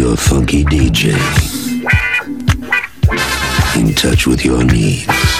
your funky DJ. In touch with your needs.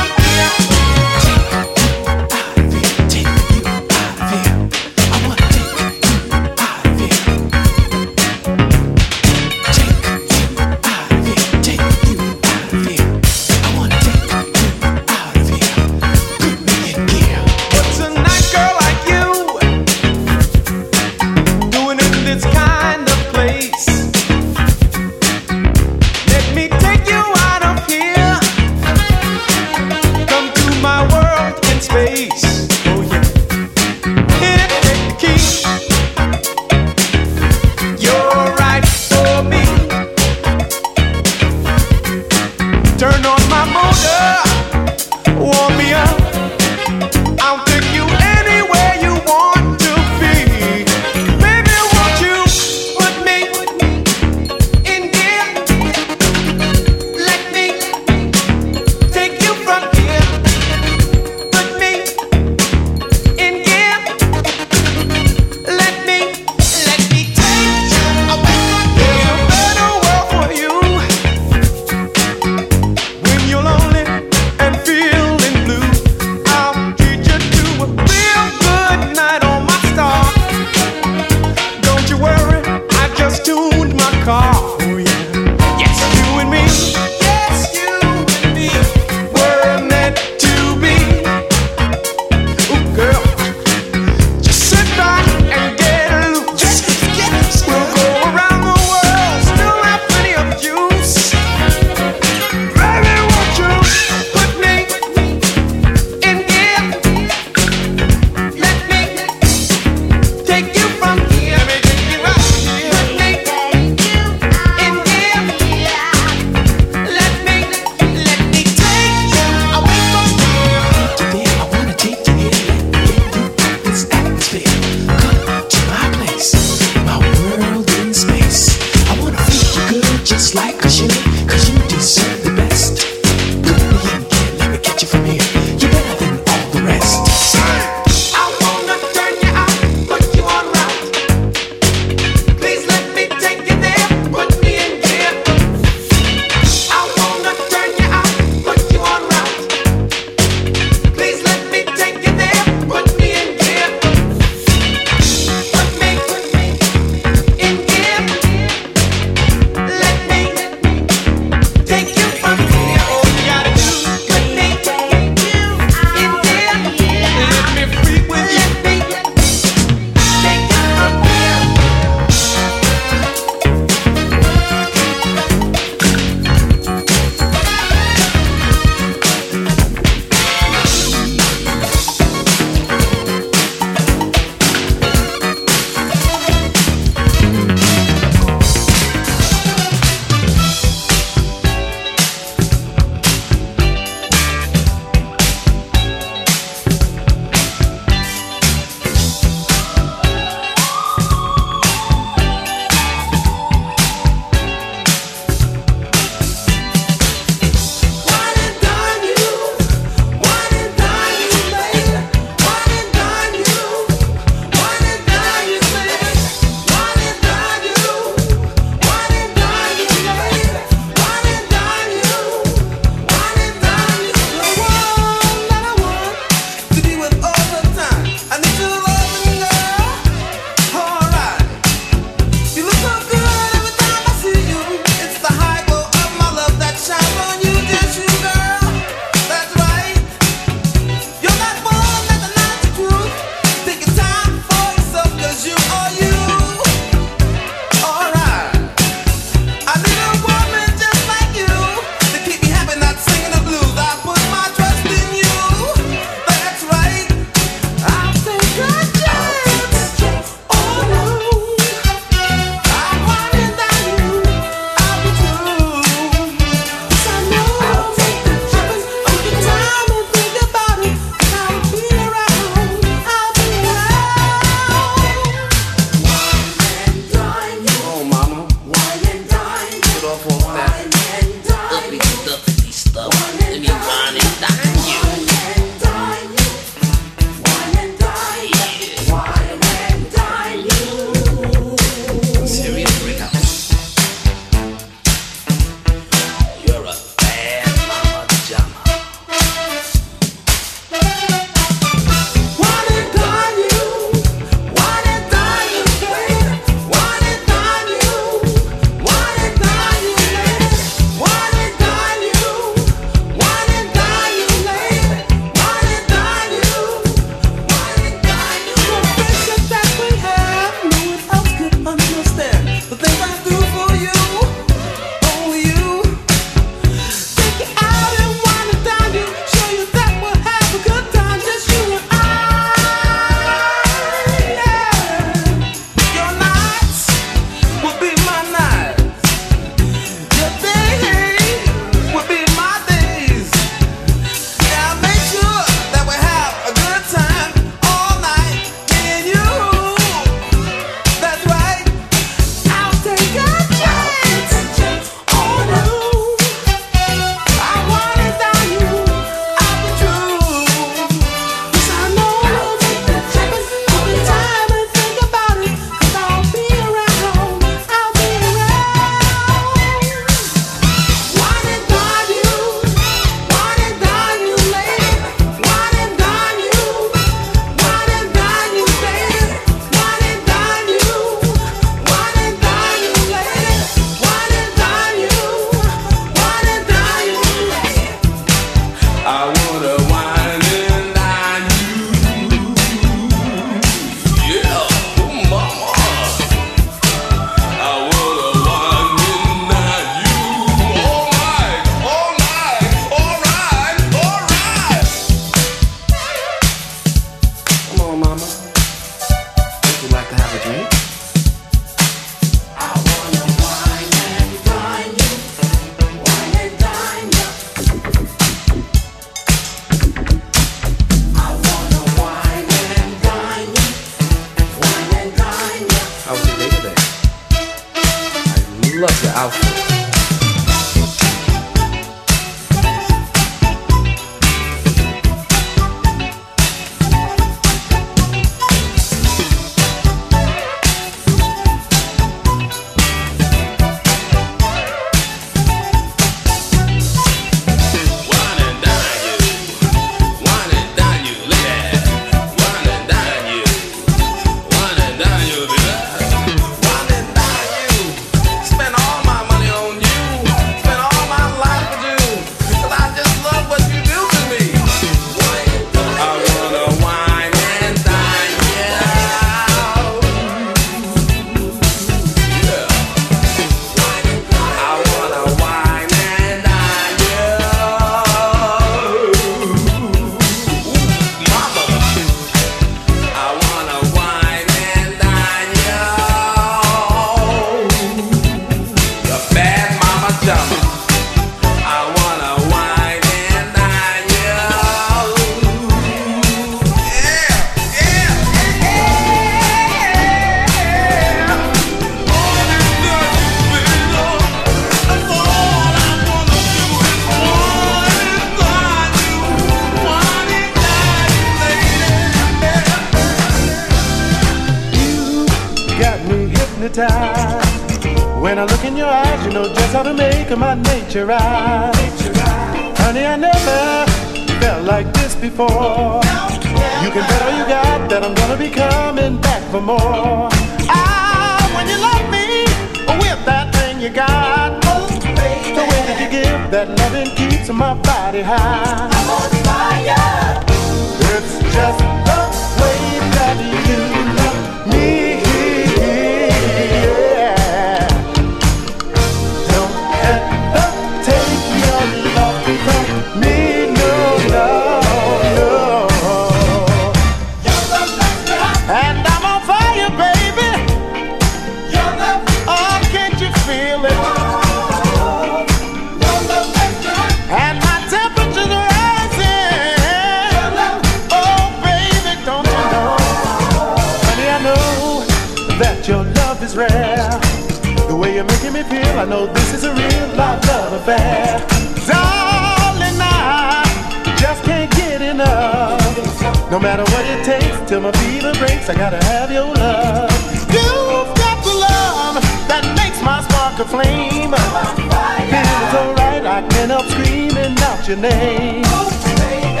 your name. Baby.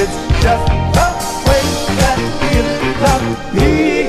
It's just the way that you love me.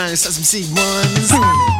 around some C1s.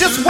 Just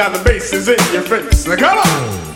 Now the bass is in your face. Now come on.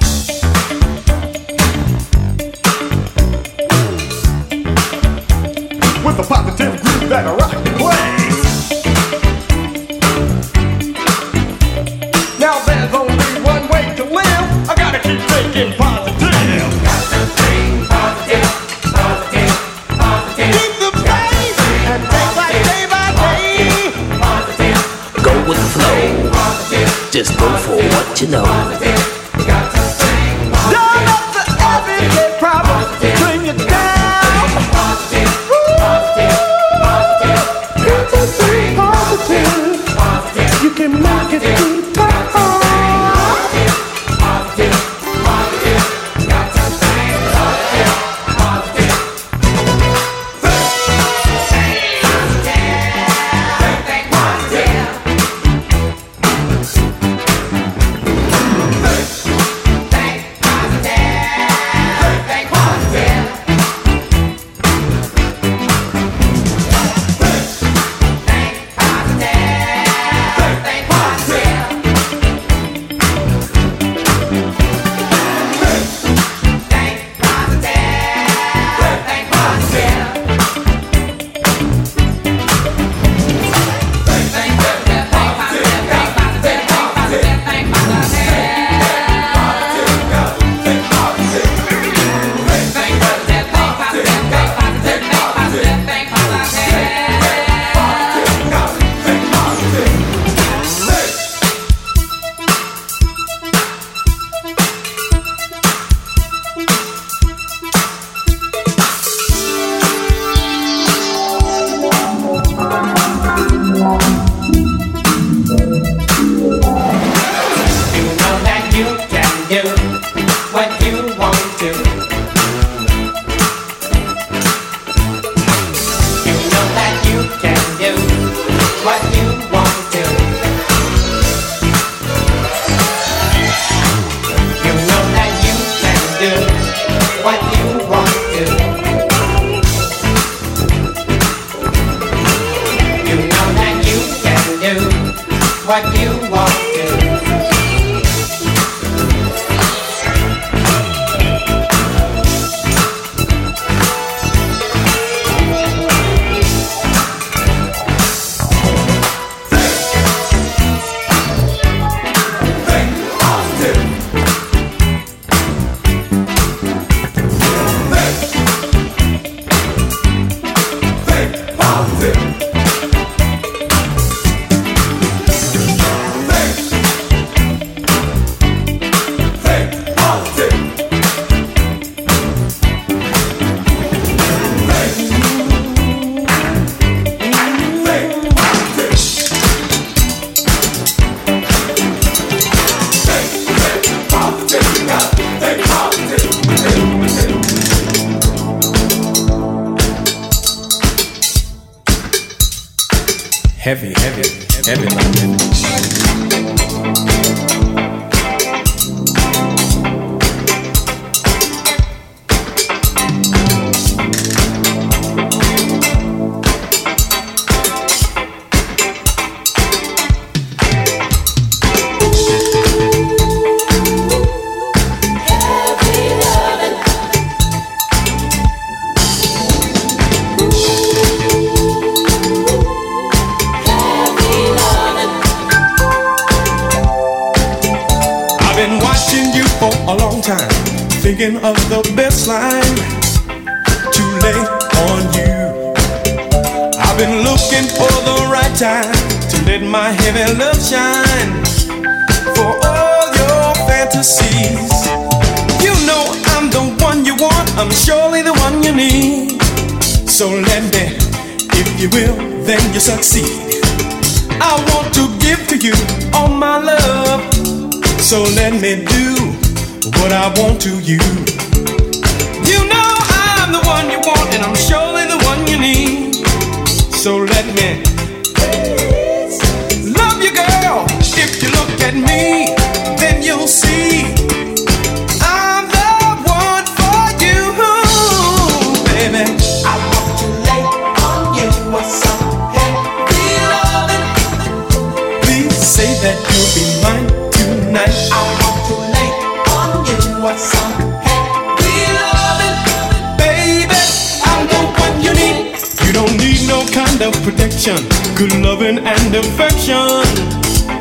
connection, good loving and affection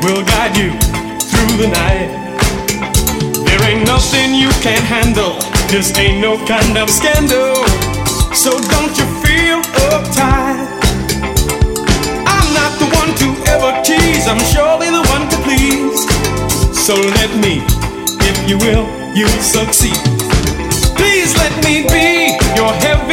will guide you through the night. There ain't nothing you can't handle, this ain't no kind of scandal. So don't you feel uptight. I'm not the one to ever tease, I'm surely the one to please. So let me, if you will, you'll succeed. Please let me be your heaven.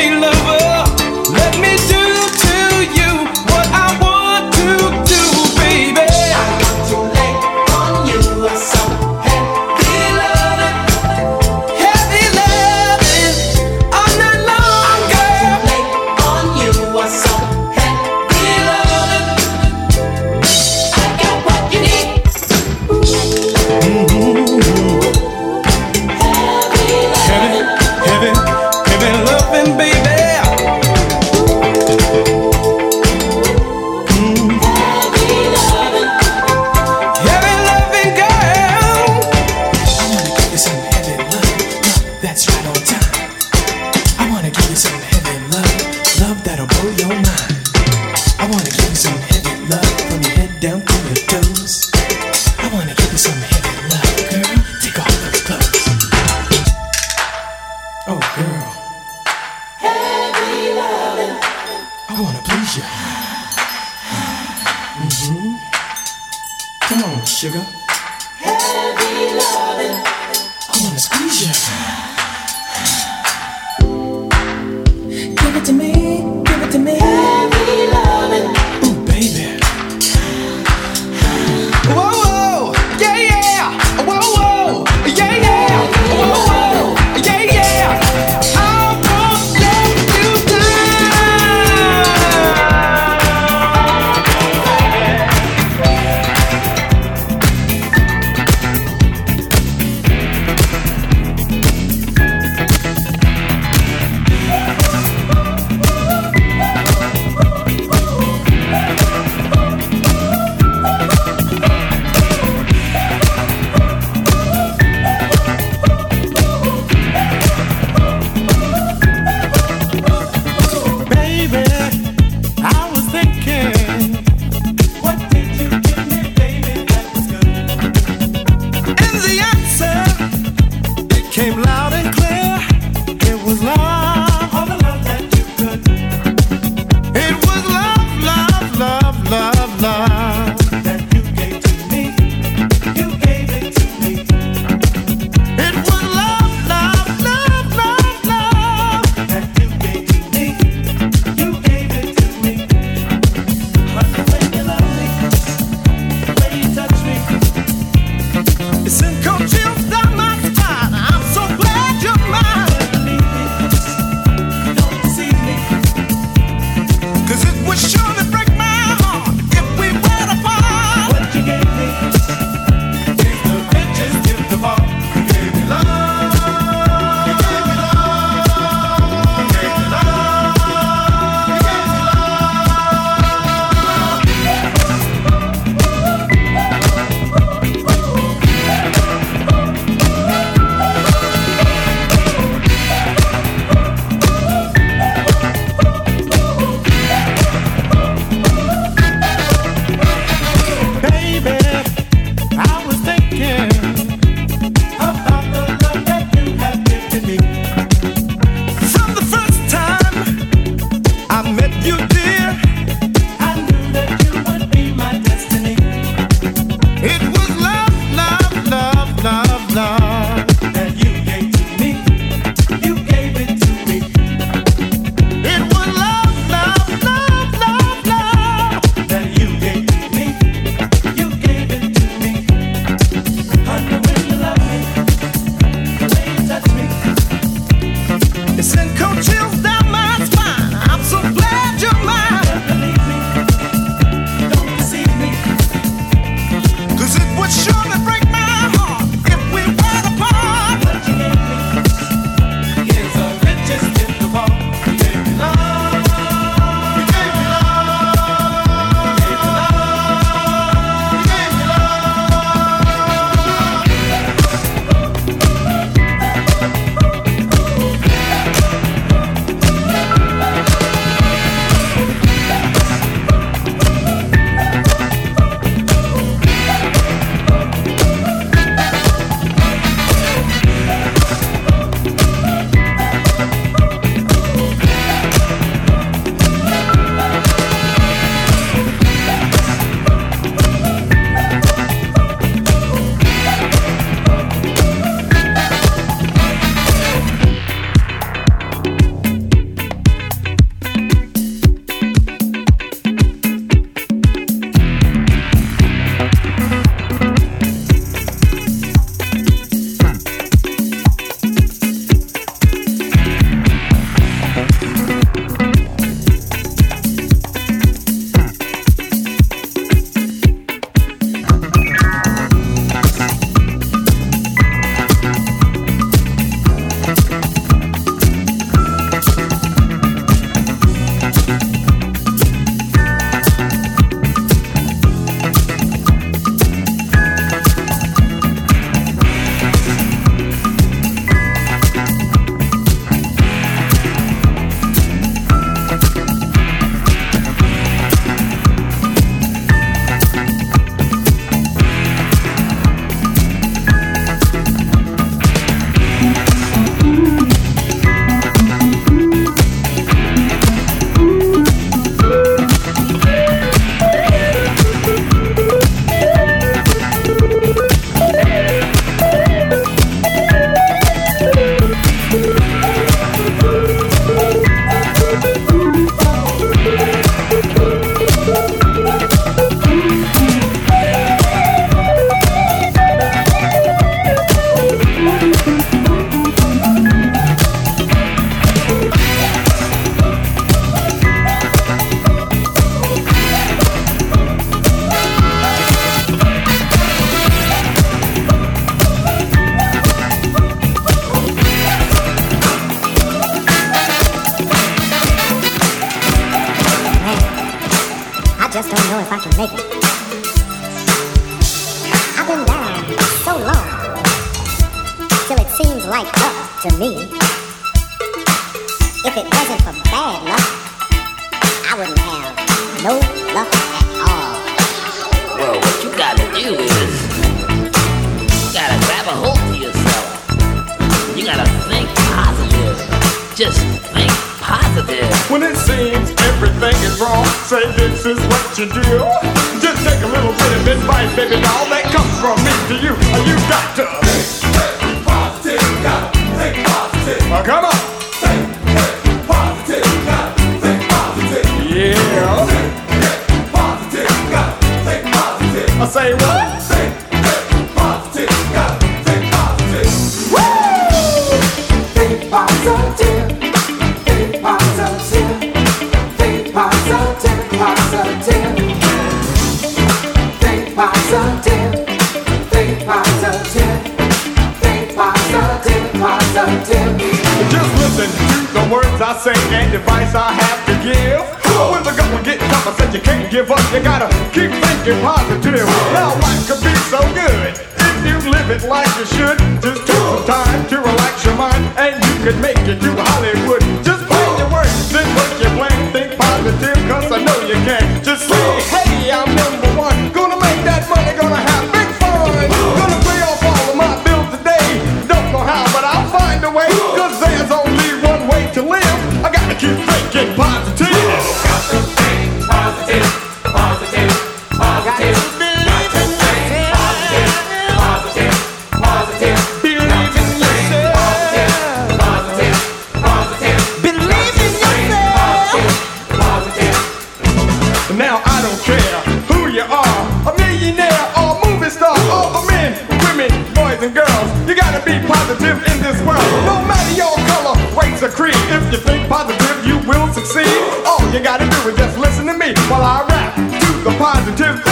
you gotta do is just listen to me while I rap to the positive.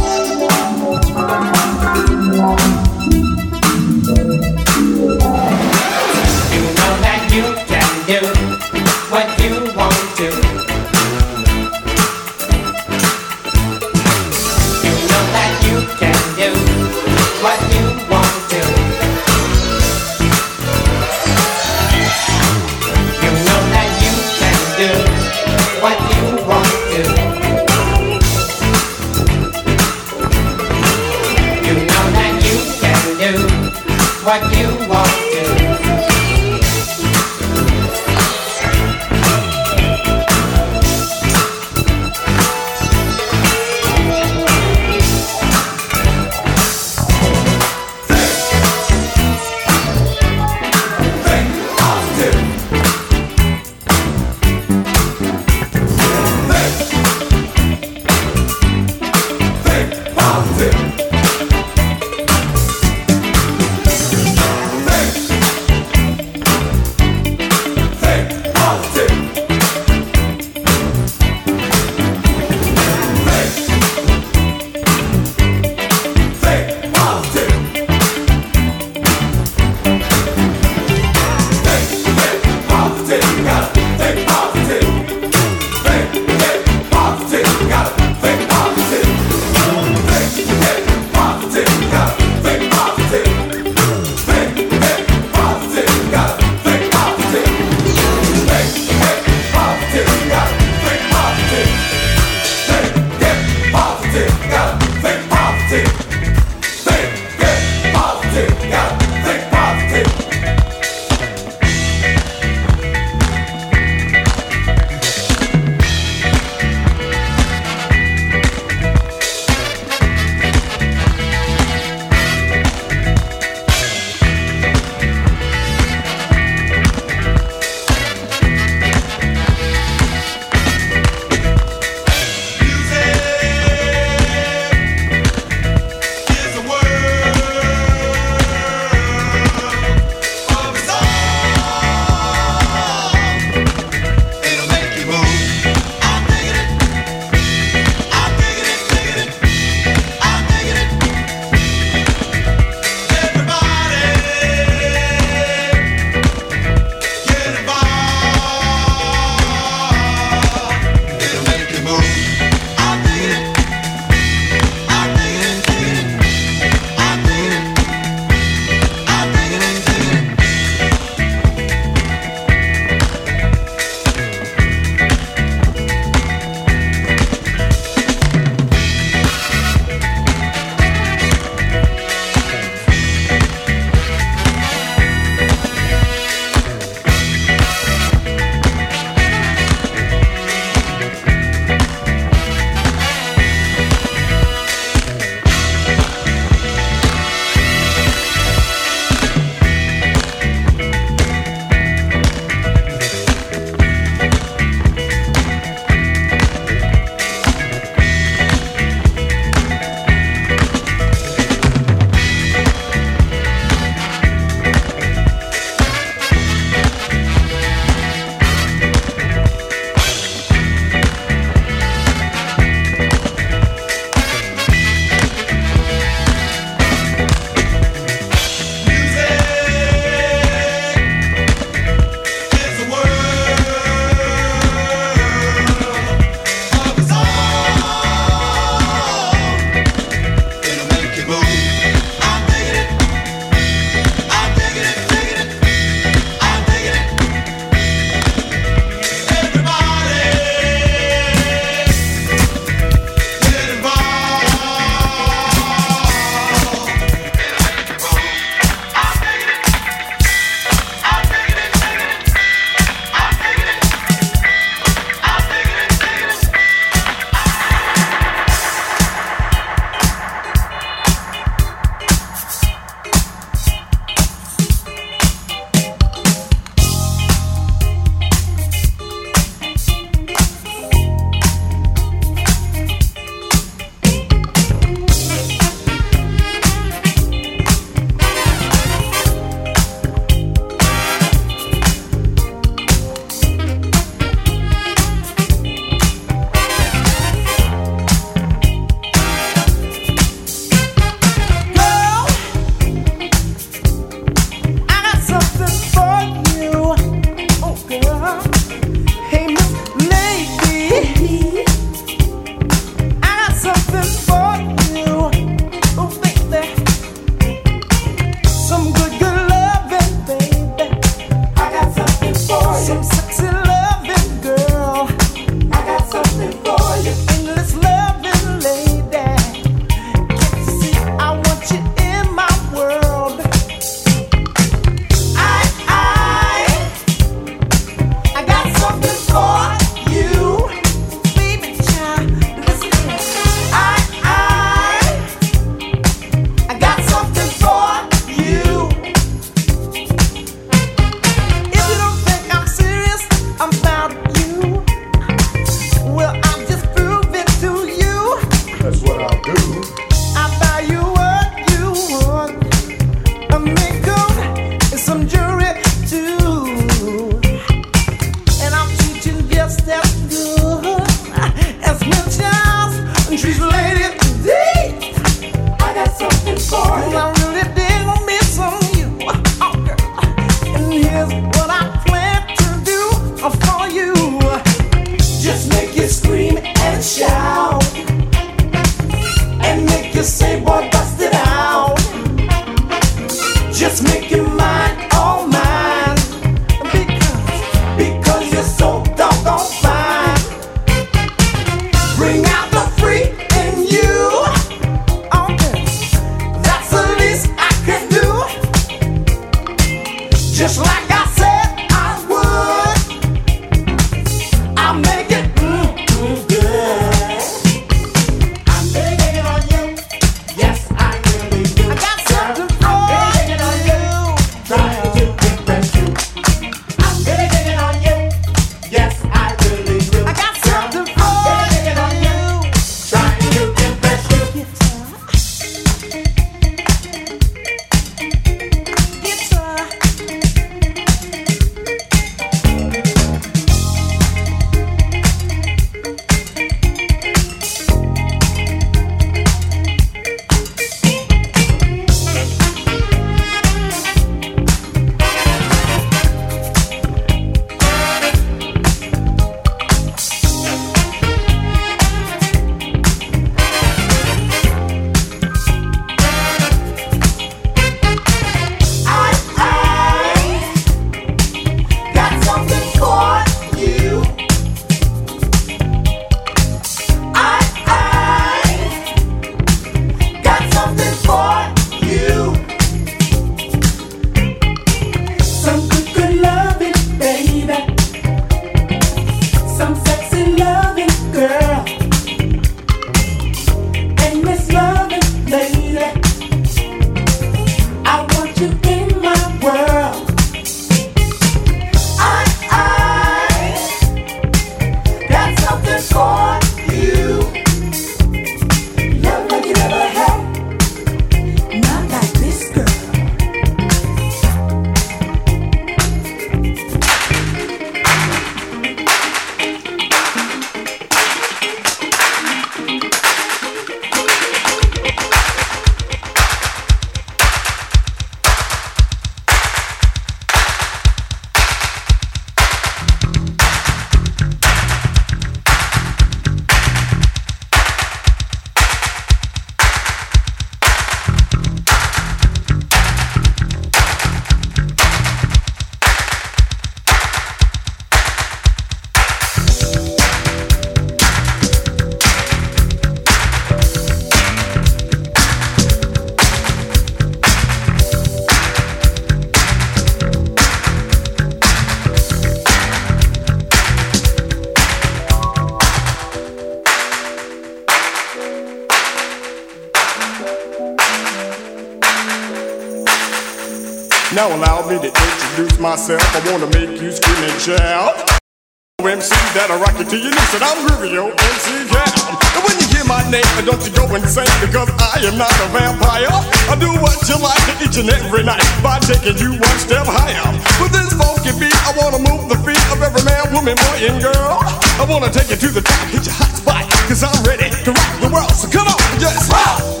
Go insane because I am not a vampire. I do what you like each and every night by taking you one step higher. With this funky beat, I wanna move the feet of every man, woman, boy, and girl. I wanna take you to the top, hit your hot spot, cause I'm ready to rock the world. So come on, just rock,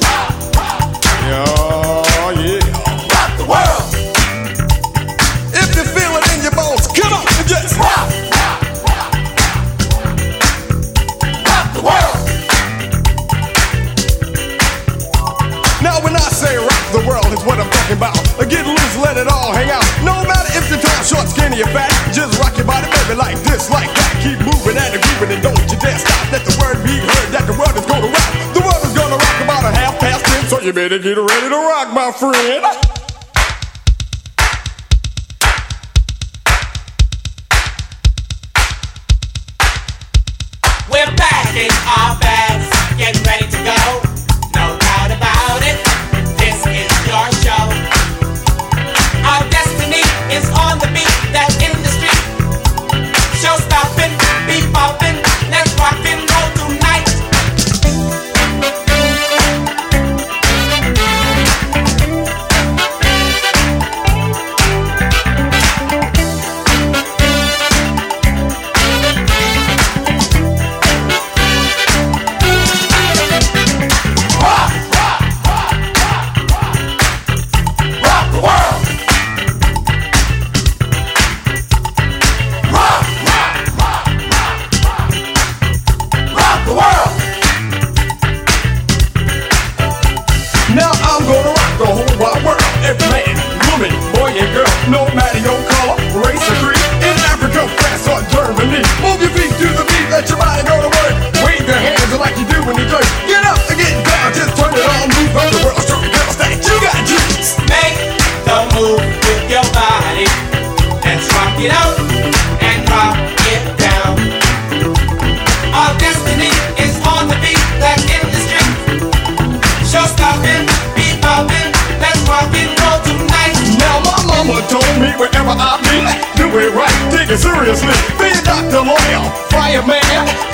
you better get ready to rock, my friend.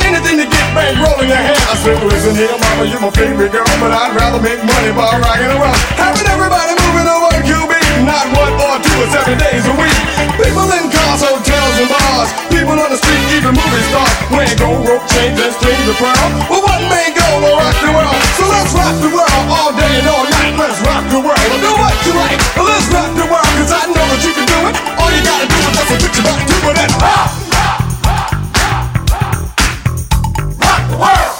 Anything to get bang rolling your hair. I said, listen here, mama, you're my favorite girl, but I'd rather make money by rocking around. Having everybody moving over QB, not one or two or seven days a week. People in cars, hotels, and bars, people on the street, even movie stars, wearing gold rope chains and strings of pearl. Well, one man go to rock the world, so let's rock the world all day and all night. Let's rock the world, do what you like. Let's rock the world, cause I know that you can do it. All you gotta do is just put your back to it and rock. World.